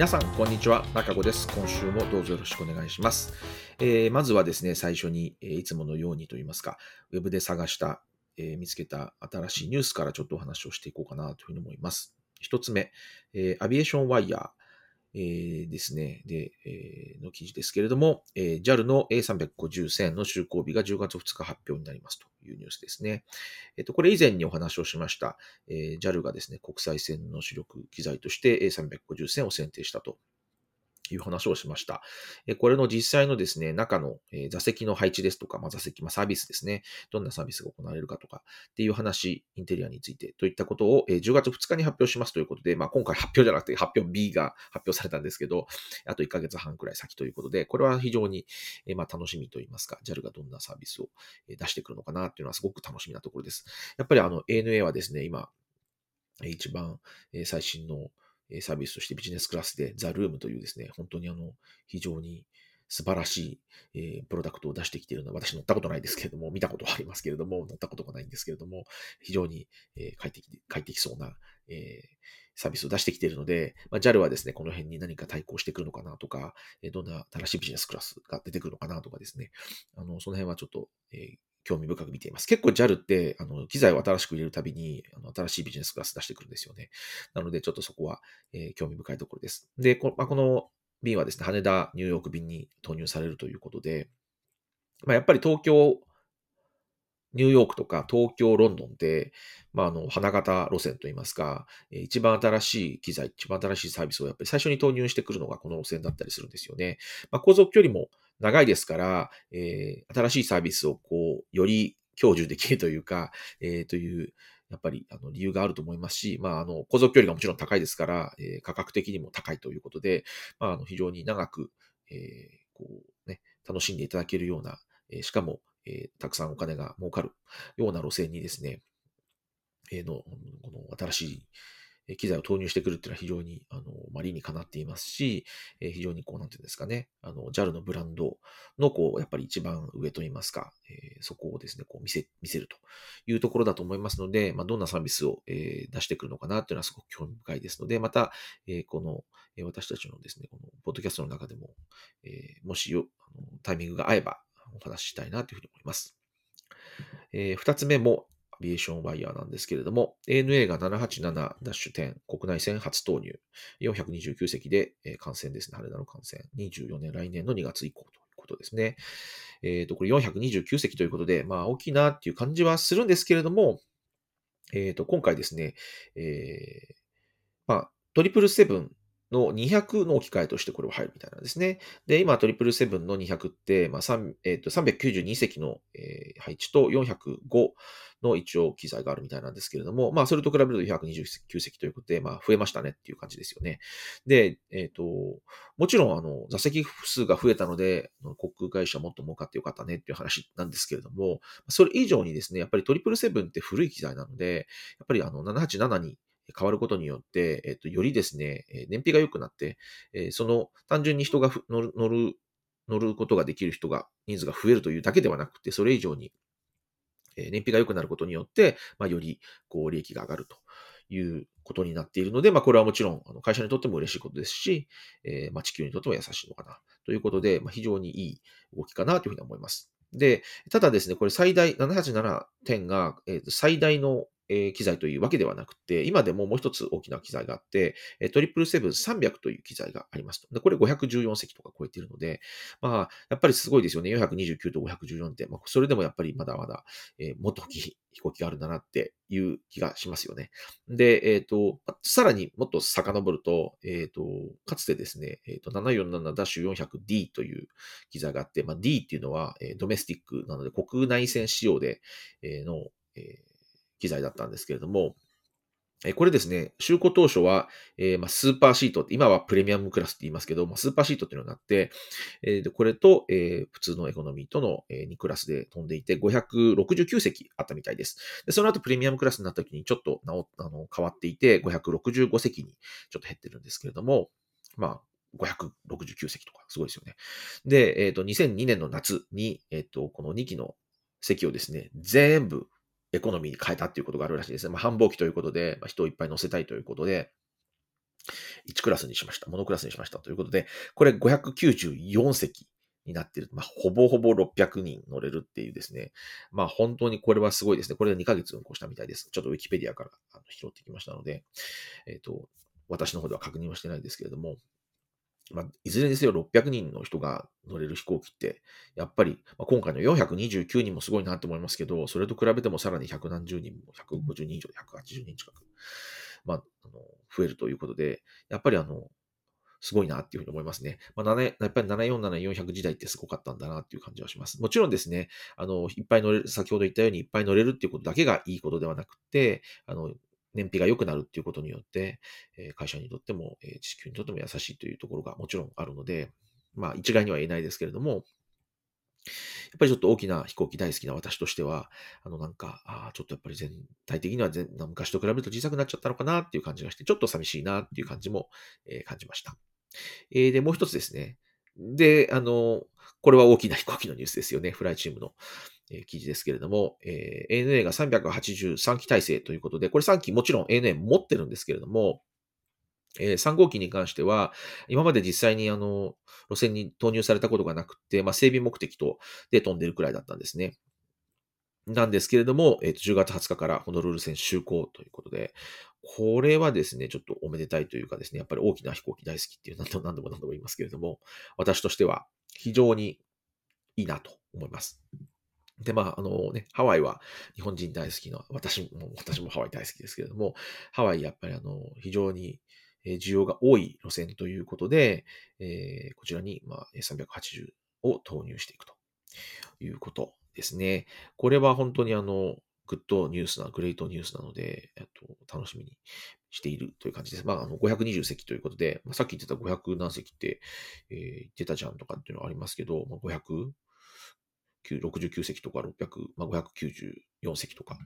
皆さん、こんにちは。中子です。今週もどうぞよろしくお願いします。えー、まずはですね、最初に、えー、いつものようにといいますか、ウェブで探した、えー、見つけた新しいニュースからちょっとお話をしていこうかなというふうに思います。一つ目、えアビエーションワイヤー。えー、ですね、で、えー、の記事ですけれども、えー、JAL の A350 線の就航日が10月2日発表になりますというニュースですね。えっ、と、これ以前にお話をしました、えー、JAL がですね、国際線の主力機材として A350 線を選定したという話をしました。これの実際のですね、中の座席の配置ですとか、まあ、座席、まあ、サービスですね。どんなサービスが行われるかとかっていう話、インテリアについてといったことを10月2日に発表しますということで、まあ、今回発表じゃなくて発表 B が発表されたんですけど、あと1ヶ月半くらい先ということで、これは非常にまあ楽しみといいますか、JAL がどんなサービスを出してくるのかなっていうのはすごく楽しみなところです。やっぱりあの ANA はですね、今、一番最新のサービスとしてビジネスクラスでザ・ルームというですね、本当にあの、非常に素晴らしい、え、プロダクトを出してきているのは、私乗ったことないですけれども、見たことはありますけれども、乗ったことがないんですけれども、非常に、えー、快適、快適そうな、え、サービスを出してきているので、まあ、JAL はですね、この辺に何か対抗してくるのかなとか、えどんな新しいビジネスクラスが出てくるのかなとかですね、あの、その辺はちょっと、え興味深く見ています。結構 JAL って、あの、機材を新しく入れるたびに、あの新しいビジネスクラス出してくるんですよね。なので、ちょっとそこは、えー、興味深いところです。で、こ,、まあ、この便はですね、羽田、ニューヨーク便に投入されるということで、まあ、やっぱり東京、ニューヨークとか東京、ロンドンで、まあ、あの、花形路線といいますか、一番新しい機材、一番新しいサービスをやっぱり最初に投入してくるのがこの路線だったりするんですよね。まあ、航続距離も長いですから、えー、新しいサービスをこう、より享受できるというか、えー、という、やっぱりあの理由があると思いますし、まあ、あの、航続距離がもちろん高いですから、えー、価格的にも高いということで、まあ、あの非常に長く、えー、こうね、楽しんでいただけるような、えー、しかも、えー、たくさんお金が儲かるような路線にですね、えー、の、この新しい、機材を投入してくるっていうのは非常に、あの、まあ、理にかなっていますし、え、非常にこう、なんていうんですかね、あの、JAL のブランドの、こう、やっぱり一番上といいますか、え、そこをですね、こう見せ、見せるというところだと思いますので、まあ、どんなサービスを、えー、出してくるのかなっていうのはすごく興味深いですので、また、えこの、え私たちのですね、この、ポッドキャストの中でも、えもしよ、あのタイミングが合えば、お話ししたいなというふうに思います。えー、二つ目も、ビエーションワイヤーなんですけれども、ANA が787-10国内線初投入、429席で、えー、感染ですね、羽田の感染、24年来年の2月以降ということですね。えっ、ー、と、これ429席ということで、まあ大きいなっていう感じはするんですけれども、えっ、ー、と、今回ですね、えー、まあ、トリプルセブンの200の置き換えとしてこれは入るみたいなんですね。で、今、トリプルセブンの200って、まあ3えー、と392席の、えー、配置と405の一応機材があるみたいなんですけれども、まあ、それと比べると129席ということで、まあ、増えましたねっていう感じですよね。で、えっ、ー、と、もちろん、あの、座席数が増えたので、航空会社もっと儲かってよかったねっていう話なんですけれども、それ以上にですね、やっぱりトリプルセブンって古い機材なので、やっぱりあの、787に変わることによって、えっ、と、よりですね、燃費が良くなって、えその単純に人が乗る、乗る、乗ることができる人が、人数が増えるというだけではなくて、それ以上に、え燃費が良くなることによって、まあ、より、こう、利益が上がるということになっているので、まあ、これはもちろん、あの会社にとっても嬉しいことですし、えー、まあ、地球にとっても優しいのかな、ということで、まあ、非常にいい動きかなというふうに思います。で、ただですね、これ最大、787点が、えー、最大のえ機材というわけではなくて、今でももう一つ大きな機材があって、トリプルセブン300という機材がありますと。でこれ514席とか超えているので、まあ、やっぱりすごいですよね。429と514って、まあ、それでもやっぱりまだまだ、え、もっと大きい飛行機があるんだなっていう気がしますよね。で、えっ、ー、と、さらにもっと遡ると、えっ、ー、と、かつてですね、えっ、ー、と、747-400D という機材があって、まあ、D っていうのは、えドメスティックなので国内線仕様で、えの、え機材だったんですけれども、これですね、就航当初は、え、ま、スーパーシートって、今はプレミアムクラスって言いますけど、ま、スーパーシートっていうのがあって、えー、これと、え、普通のエコノミーとの、え2クラスで飛んでいて、569席あったみたいです。でその後プレミアムクラスになった時にちょっとあの変わっていて、565席にちょっと減ってるんですけれども、まあ、569席とか、すごいですよね。で、えっ、と、2002年の夏に、えっ、と、この2機の席をですね、全部エコノミーに変えたっていうことがあるらしいですね。まあ、繁忙期ということで、まあ、人をいっぱい乗せたいということで、1クラスにしました。モノクラスにしました。ということで、これ594席になっている。まあ、ほぼほぼ600人乗れるっていうですね。まあ、本当にこれはすごいですね。これで2ヶ月運行したみたいです。ちょっとウィキペディアから拾ってきましたので、えっ、ー、と、私の方では確認はしてないんですけれども、まあ、いずれにせよ600人の人が乗れる飛行機って、やっぱり、まあ、今回の429人もすごいなと思いますけど、それと比べてもさらに100何十人も、150人以上、180人近く、まあ、あの増えるということで、やっぱりあの、すごいなっていうふうに思いますね。まあ、やっぱり747、400時代ってすごかったんだなっていう感じはします。もちろんですね、あの、いっぱい乗れる、先ほど言ったようにいっぱい乗れるっていうことだけがいいことではなくて、あの、燃費が良くなるっていうことによって、え会社にとっても、え地球にとっても優しいというところがもちろんあるので、まあ一概には言えないですけれども、やっぱりちょっと大きな飛行機大好きな私としては、あのなんか、ちょっとやっぱり全体的には全昔と比べると小さくなっちゃったのかなっていう感じがして、ちょっと寂しいなっていう感じも、えー、感じました。えー、で、もう一つですね。で、あの、これは大きな飛行機のニュースですよね。フライチームの。え記事ですけれども、えー、ANA が383機体制ということで、これ3機もちろん ANA 持ってるんですけれども、えー、3号機に関しては、今まで実際にあの、路線に投入されたことがなくて、まあ、整備目的とで飛んでるくらいだったんですね。なんですけれども、えー、と10月20日からホノルル線就航ということで、これはですね、ちょっとおめでたいというかですね、やっぱり大きな飛行機大好きっていう何度も何度も何度も言いますけれども、私としては非常にいいなと思います。で、まあ、あのね、ハワイは日本人大好きな、私も、私もハワイ大好きですけれども、ハワイやっぱりあの、非常に需要が多い路線ということで、えー、こちらに、まあ、380を投入していくということですね。これは本当にあの、グッドニュースな、グレートニュースなので、えっと、楽しみにしているという感じです。まあ、あの、520席ということで、まあ、さっき言ってた500何席って、えー、言ってたじゃんとかっていうのはありますけど、まあ、500 69席とか600、まあ、594席とか、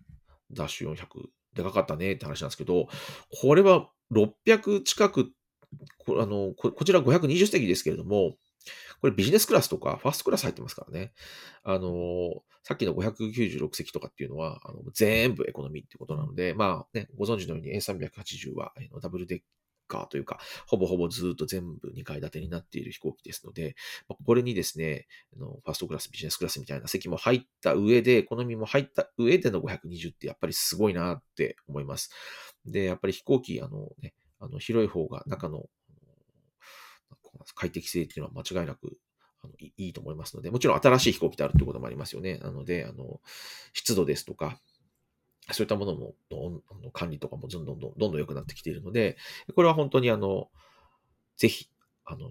ダッシュ400、でかかったねって話なんですけど、これは600近く、こあのここちら520席ですけれども、これビジネスクラスとかファーストクラス入ってますからね。あのさっきの596席とかっていうのは、あの全部エコノミーってことなので、まあね、ご存知のように A380 はダブルデッカーというか、ほぼほぼずっと全部2階建てになっている飛行機ですので、これにですね、ファーストクラス、ビジネスクラスみたいな席も入った上で、エコノミーも入った上での520ってやっぱりすごいなって思います。で、やっぱり飛行機、あのね、あの広い方が中の快適性っていうのは間違いなくあのいいと思いますので、もちろん新しい飛行機であるってこともありますよね。なので、あの湿度ですとか、そういったものも、の管理とかもどんどんどんどんどん良くなってきているので、これは本当にあの、ぜひ、あの、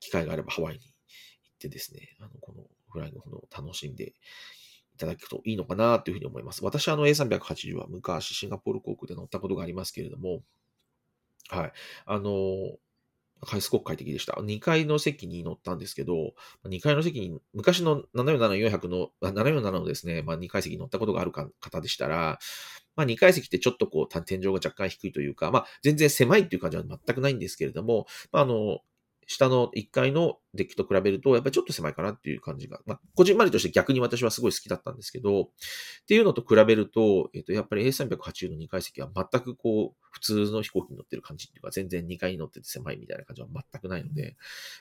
機会があればハワイに行ってですね、あの、このフライの方を楽しんでいただくといいのかなというふうに思います。私はあの A380 は昔シンガポール航空で乗ったことがありますけれども、はい。あの、すごく快適でした。2階の席に乗ったんですけど、2階の席に、昔の747-400の、747のですね、まあ、2階席に乗ったことがある方でしたら、まあ、2階席ってちょっとこう、天井が若干低いというか、まあ、全然狭いっていう感じは全くないんですけれども、まあ、あの、下の1階のデッキと比べると、やっぱりちょっと狭いかなっていう感じが、まあ、こじんまりとして逆に私はすごい好きだったんですけど、っていうのと比べると、えっ、と、やっぱり A380 の2階席は全くこう、普通の飛行機に乗ってる感じっていうか、全然2階に乗ってて狭いみたいな感じは全くないので、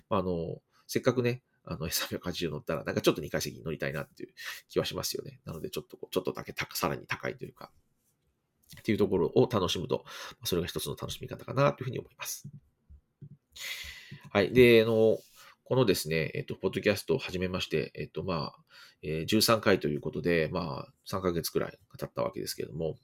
まあ、あの、せっかくね、あの A380 乗ったら、なんかちょっと2階席に乗りたいなっていう気はしますよね。なので、ちょっとこう、ちょっとだけ高、さらに高いというか、っていうところを楽しむと、それが一つの楽しみ方かなというふうに思います。はい。で、あの、このですね、えっと、ポッドキャストを始めまして、えっと、まあ、えー、13回ということで、まあ、3ヶ月くらい経ったわけですけれども、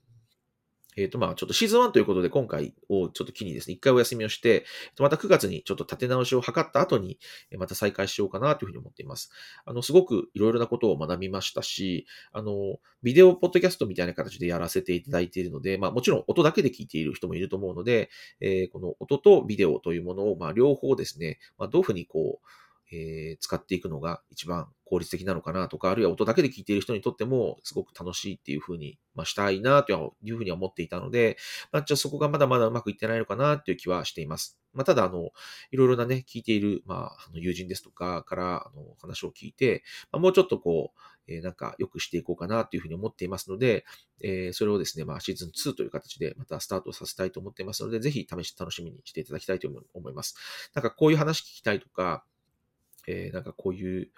えっ、ー、と、まあ、ちょっとシーズン1ということで、今回をちょっと機にですね、一回お休みをして、また9月にちょっと立て直しを図った後に、また再開しようかなというふうに思っています。あの、すごくいろいろなことを学びましたし、あの、ビデオポッドキャストみたいな形でやらせていただいているので、まあ、もちろん音だけで聞いている人もいると思うので、えー、この音とビデオというものを、まあ、両方ですね、まあ、どういうふうにこう、えー、使っていくのが一番効率的なのかなとか、あるいは音だけで聞いている人にとってもすごく楽しいっていうふうに、まあ、したいなというふうには思っていたので、まあ、じゃあそこがまだまだうまくいってないのかなっていう気はしています。まあ、ただ、あの、いろいろなね、聞いている、まあ、あの友人ですとかから、あの、話を聞いて、まあ、もうちょっとこう、えー、なんか良くしていこうかなというふうに思っていますので、えー、それをですね、まあ、シーズン2という形でまたスタートさせたいと思っていますので、ぜひ試し、楽しみにしていただきたいと思います。なんかこういう話聞きたいとか、えー、なんかこういう、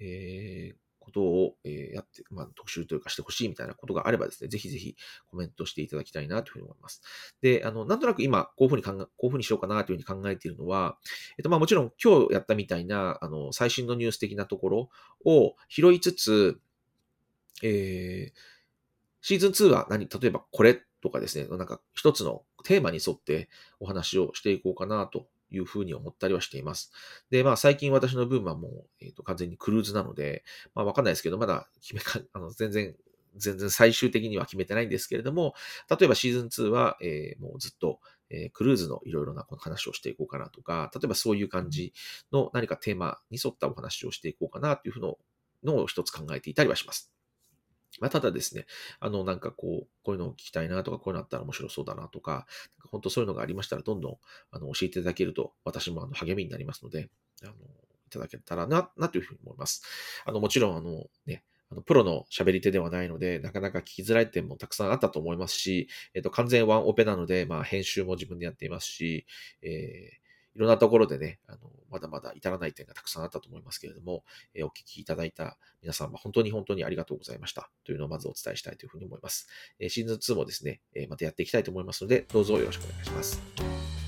えー、ことを、えやって、まあ、特集というかしてほしいみたいなことがあればですね、ぜひぜひコメントしていただきたいなというふうに思います。で、あの、なんとなく今、こういうふうに考え、こういうふうにしようかなというふうに考えているのは、えっと、まあもちろん今日やったみたいな、あの、最新のニュース的なところを拾いつつ、えー、シーズン2は何、例えばこれとかですね、なんか一つのテーマに沿ってお話をしていこうかなというふうに思ったりはしています。で、まあ最近私の分はもう、えー、と完全にクルーズなので、まあわかんないですけど、まだ決めか、あの全然、全然最終的には決めてないんですけれども、例えばシーズン2は、えー、もうずっと、えー、クルーズのいろいろなこの話をしていこうかなとか、例えばそういう感じの何かテーマに沿ったお話をしていこうかなというふうのを一つ考えていたりはします。まあ、ただですね、あの、なんかこう、こういうのを聞きたいなとか、こういうのあったら面白そうだなとか、本当そういうのがありましたら、どんどんあの教えていただけると、私もあの励みになりますので、あの、いただけたらな、なというふうに思います。あの、もちろん、あの、ね、あのプロの喋り手ではないので、なかなか聞きづらい点もたくさんあったと思いますし、えっと、完全ワンオペなので、まあ、編集も自分でやっていますし、えーいろんなところでね、あの、まだまだ至らない点がたくさんあったと思いますけれども、え、お聞きいただいた皆さんは本当に本当にありがとうございましたというのをまずお伝えしたいというふうに思います。え、シーズン2もですね、え、またやっていきたいと思いますので、どうぞよろしくお願いします。